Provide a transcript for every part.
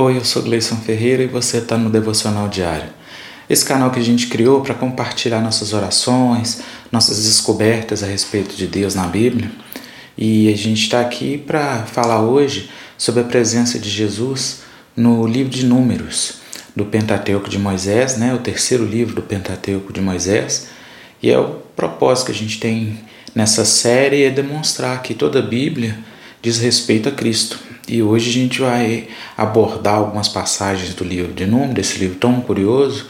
Oi, eu sou Gleison Ferreira e você está no Devocional Diário. Esse canal que a gente criou para compartilhar nossas orações, nossas descobertas a respeito de Deus na Bíblia. E a gente está aqui para falar hoje sobre a presença de Jesus no livro de Números, do Pentateuco de Moisés, né? o terceiro livro do Pentateuco de Moisés. E é o propósito que a gente tem nessa série é demonstrar que toda a Bíblia diz respeito a Cristo. E hoje a gente vai abordar algumas passagens do livro de Números, desse livro tão curioso,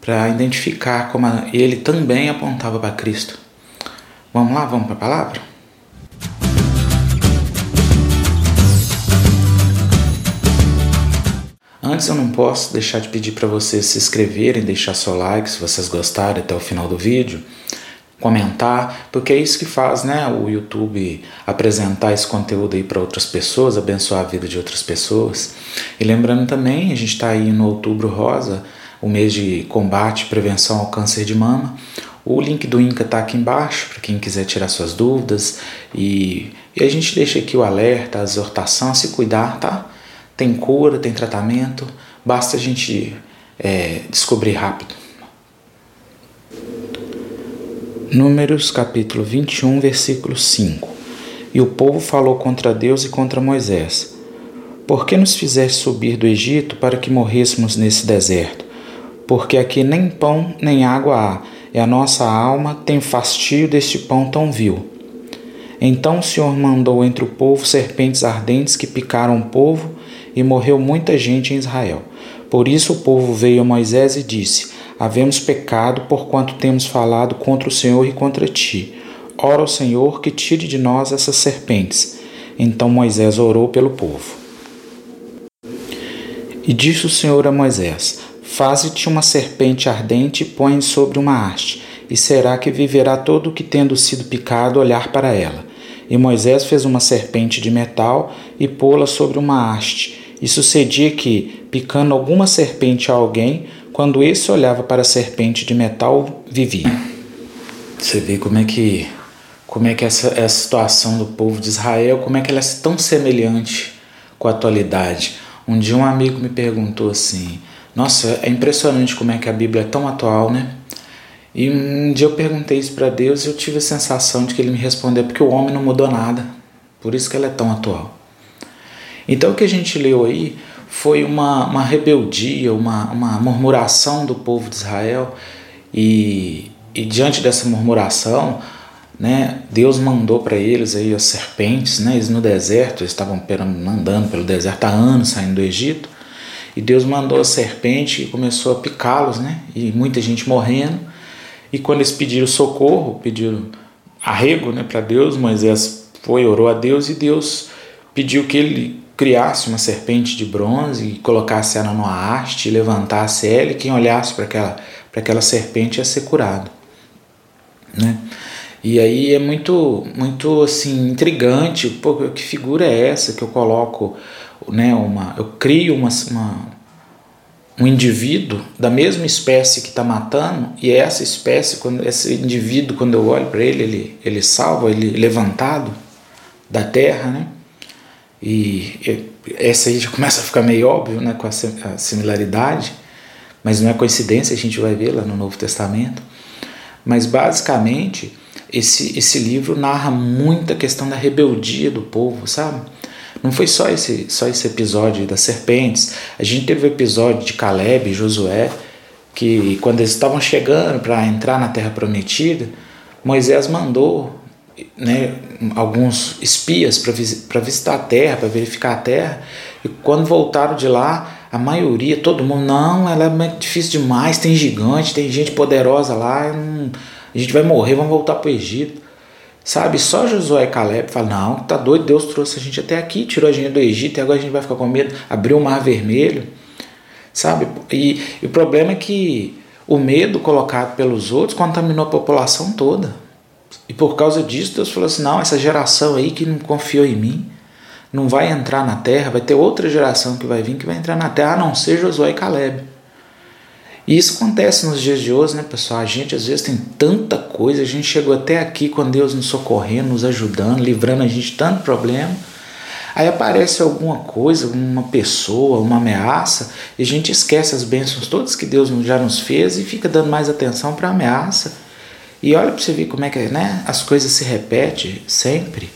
para identificar como ele também apontava para Cristo. Vamos lá, vamos para a palavra? Antes eu não posso deixar de pedir para vocês se inscreverem, deixar seu like se vocês gostarem até o final do vídeo comentar, porque é isso que faz, né, o YouTube apresentar esse conteúdo aí para outras pessoas, abençoar a vida de outras pessoas. E lembrando também, a gente está aí no Outubro Rosa, o mês de combate e prevenção ao câncer de mama. O link do INCA está aqui embaixo para quem quiser tirar suas dúvidas e, e a gente deixa aqui o alerta, a exortação a se cuidar, tá? Tem cura, tem tratamento, basta a gente é, descobrir rápido. Números capítulo 21, versículo 5 E o povo falou contra Deus e contra Moisés: Por que nos fizeste subir do Egito para que morrêssemos nesse deserto? Porque aqui nem pão nem água há, e a nossa alma tem fastio deste pão tão vil. Então o Senhor mandou entre o povo serpentes ardentes que picaram o povo, e morreu muita gente em Israel. Por isso o povo veio a Moisés e disse: Havemos pecado, porquanto temos falado contra o Senhor e contra ti. Ora ao Senhor que tire de nós essas serpentes. Então Moisés orou pelo povo. E disse o Senhor a Moisés: Faze-te uma serpente ardente e põe sobre uma haste, e será que viverá todo o que, tendo sido picado, olhar para ela. E Moisés fez uma serpente de metal e pô-la sobre uma haste. E sucedia que, picando alguma serpente a alguém, quando esse olhava para a serpente de metal, vivia. Você vê como é que como é que essa, essa situação do povo de Israel, como é que ela é tão semelhante com a atualidade. Um dia um amigo me perguntou assim: "Nossa, é impressionante como é que a Bíblia é tão atual, né?" E um dia eu perguntei isso para Deus e eu tive a sensação de que ele me respondeu porque o homem não mudou nada. Por isso que ela é tão atual. Então o que a gente leu aí foi uma, uma rebeldia, uma, uma murmuração do povo de Israel, e, e diante dessa murmuração, né, Deus mandou para eles aí as serpentes, né, eles no deserto, eles estavam andando pelo deserto há anos, saindo do Egito, e Deus mandou a serpente e começou a picá-los, né, e muita gente morrendo, e quando eles pediram socorro, pediram arrego né, para Deus, Moisés foi, orou a Deus, e Deus pediu que ele criasse uma serpente de bronze e colocasse ela numa haste, levantasse ela e quem olhasse para aquela, para aquela serpente ia ser curado. Né? E aí é muito, muito assim, intrigante, pô, que figura é essa que eu coloco, né, uma, eu crio uma, uma um indivíduo da mesma espécie que está matando e essa espécie, quando esse indivíduo, quando eu olho para ele, ele, ele salva, ele levantado da terra, né? E essa aí já começa a ficar meio óbvio né, com a similaridade, mas não é coincidência, a gente vai ver lá no Novo Testamento. Mas basicamente, esse, esse livro narra muita questão da rebeldia do povo, sabe? Não foi só esse, só esse episódio das serpentes, a gente teve o episódio de Caleb e Josué, que quando eles estavam chegando para entrar na Terra Prometida, Moisés mandou né, alguns espias para visitar a terra, para verificar a terra, e quando voltaram de lá, a maioria, todo mundo, não, ela é difícil demais, tem gigante, tem gente poderosa lá, a gente vai morrer, vamos voltar para o Egito. Sabe, só Josué e Caleb falam, não, tá doido, Deus trouxe a gente até aqui, tirou a gente do Egito e agora a gente vai ficar com medo, abriu o mar vermelho, sabe? E, e o problema é que o medo colocado pelos outros contaminou a população toda. E por causa disso, Deus falou assim: não, essa geração aí que não confiou em mim, não vai entrar na terra, vai ter outra geração que vai vir que vai entrar na terra, a não ser Josué e Caleb. E isso acontece nos dias de hoje, né, pessoal? A gente às vezes tem tanta coisa, a gente chegou até aqui com Deus nos socorrendo, nos ajudando, livrando a gente de tanto problema. Aí aparece alguma coisa, uma pessoa, uma ameaça, e a gente esquece as bênçãos todas que Deus já nos fez e fica dando mais atenção para a ameaça. E olha para você ver como é que né, as coisas se repetem sempre.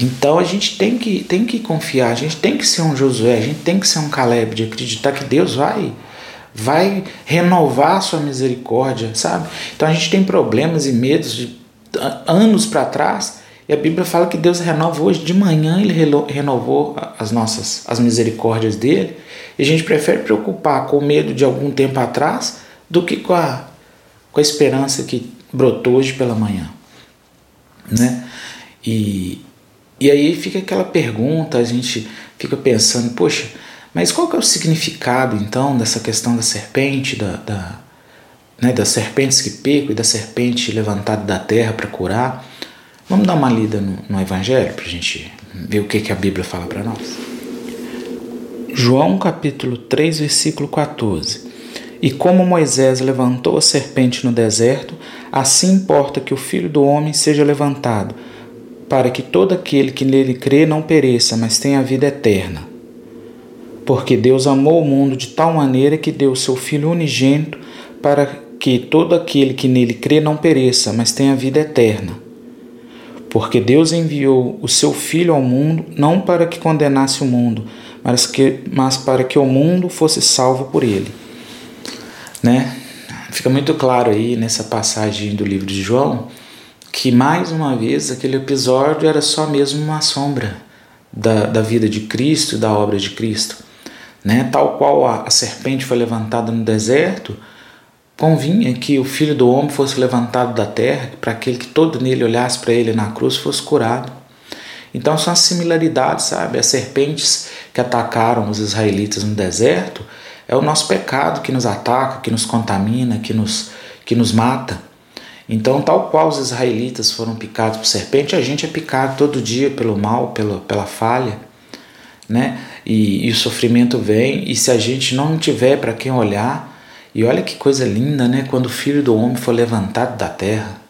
Então a gente tem que, tem que confiar, a gente tem que ser um Josué, a gente tem que ser um Caleb, de acreditar que Deus vai vai renovar a sua misericórdia, sabe? Então a gente tem problemas e medos de anos para trás e a Bíblia fala que Deus renova hoje de manhã, ele renovou as nossas as misericórdias dele. E a gente prefere preocupar com o medo de algum tempo atrás do que com a, com a esperança que brotou hoje pela manhã, né? E, e aí fica aquela pergunta, a gente fica pensando, poxa, mas qual que é o significado então dessa questão da serpente, da, da né, das serpentes que picam e da serpente levantada da terra para curar? Vamos dar uma lida no, no Evangelho para a gente ver o que, que a Bíblia fala para nós. João capítulo 3, versículo 14. E como Moisés levantou a serpente no deserto, assim importa que o Filho do Homem seja levantado, para que todo aquele que nele crê não pereça, mas tenha vida eterna. Porque Deus amou o mundo de tal maneira que deu o seu Filho unigênito para que todo aquele que nele crê não pereça, mas tenha vida eterna. Porque Deus enviou o seu Filho ao mundo não para que condenasse o mundo, mas, que, mas para que o mundo fosse salvo por ele. Né? Fica muito claro aí nessa passagem do livro de João que mais uma vez aquele episódio era só mesmo uma sombra da, da vida de Cristo e da obra de Cristo. Né? Tal qual a, a serpente foi levantada no deserto, Convinha que o filho do homem fosse levantado da terra, para aquele que todo nele olhasse para ele na cruz fosse curado. Então são as similaridades, sabe? As serpentes que atacaram os israelitas no deserto é o nosso pecado que nos ataca, que nos contamina, que nos, que nos mata. Então, tal qual os israelitas foram picados por serpente, a gente é picado todo dia pelo mal, pela, pela falha, né? E, e o sofrimento vem, e se a gente não tiver para quem olhar, e olha que coisa linda, né? Quando o filho do homem for levantado da terra,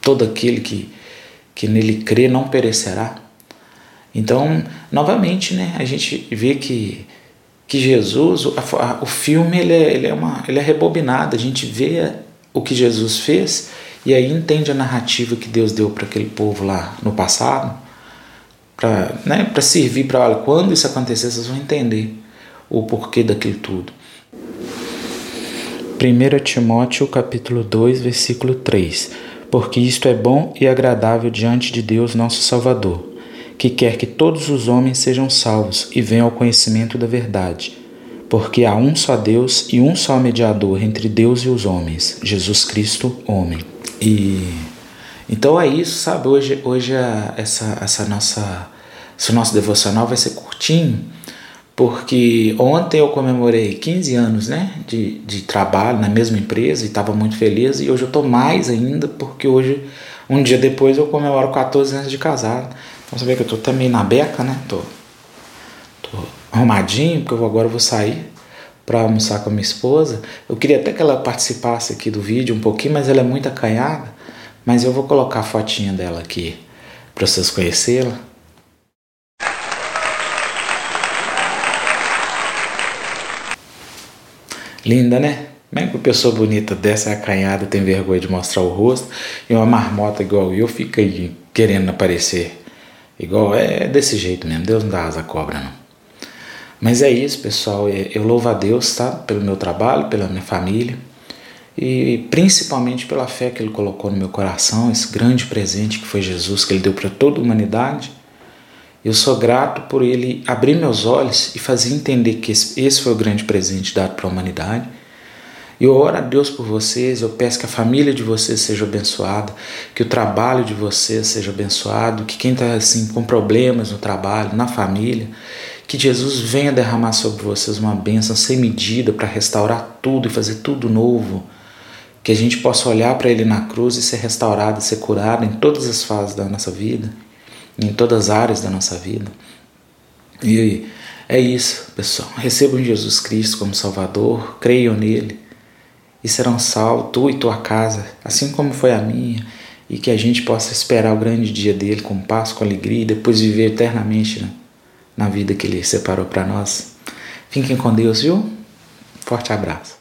todo aquele que, que nele crê não perecerá. Então, novamente, né? A gente vê que, que Jesus, o, a, o filme, ele é, ele, é uma, ele é rebobinado. A gente vê o que Jesus fez e aí entende a narrativa que Deus deu para aquele povo lá no passado, para né, servir para quando isso acontecer, vocês vão entender o porquê daquilo tudo. 1 Timóteo capítulo 2, versículo 3 Porque isto é bom e agradável diante de Deus nosso Salvador, que quer que todos os homens sejam salvos e venham ao conhecimento da verdade. Porque há um só Deus e um só mediador entre Deus e os homens, Jesus Cristo, homem. E então é isso, sabe? Hoje, hoje a, essa, essa nossa, esse nosso devocional vai ser curtinho porque ontem eu comemorei 15 anos né, de, de trabalho na mesma empresa e estava muito feliz, e hoje eu estou mais ainda, porque hoje, um dia depois, eu comemoro 14 anos de casado. Então você vê que eu estou também na beca, né? Tô, tô arrumadinho, porque eu agora vou sair para almoçar com a minha esposa. Eu queria até que ela participasse aqui do vídeo um pouquinho, mas ela é muito acanhada. Mas eu vou colocar a fotinha dela aqui para vocês conhecê-la. Linda, né? Como é que uma pessoa bonita dessa é acanhada tem vergonha de mostrar o rosto e uma marmota igual eu fica aí querendo aparecer igual? É desse jeito mesmo, Deus não dá asa à cobra não. Mas é isso, pessoal. Eu louvo a Deus, tá? Pelo meu trabalho, pela minha família e principalmente pela fé que Ele colocou no meu coração, esse grande presente que foi Jesus, que Ele deu para toda a humanidade eu sou grato por ele abrir meus olhos e fazer entender que esse foi o grande presente dado para a humanidade. Eu oro a Deus por vocês, eu peço que a família de vocês seja abençoada, que o trabalho de vocês seja abençoado, que quem está assim, com problemas no trabalho, na família, que Jesus venha derramar sobre vocês uma bênção sem medida para restaurar tudo e fazer tudo novo. Que a gente possa olhar para Ele na cruz e ser restaurado, ser curado em todas as fases da nossa vida em todas as áreas da nossa vida. E é isso, pessoal. Recebam Jesus Cristo como Salvador, creiam nele e serão salvos, tu e tua casa, assim como foi a minha. e que a gente possa esperar o grande dia dele com paz, com alegria e depois viver eternamente né, na vida que ele separou para nós. Fiquem com Deus, viu? Forte abraço.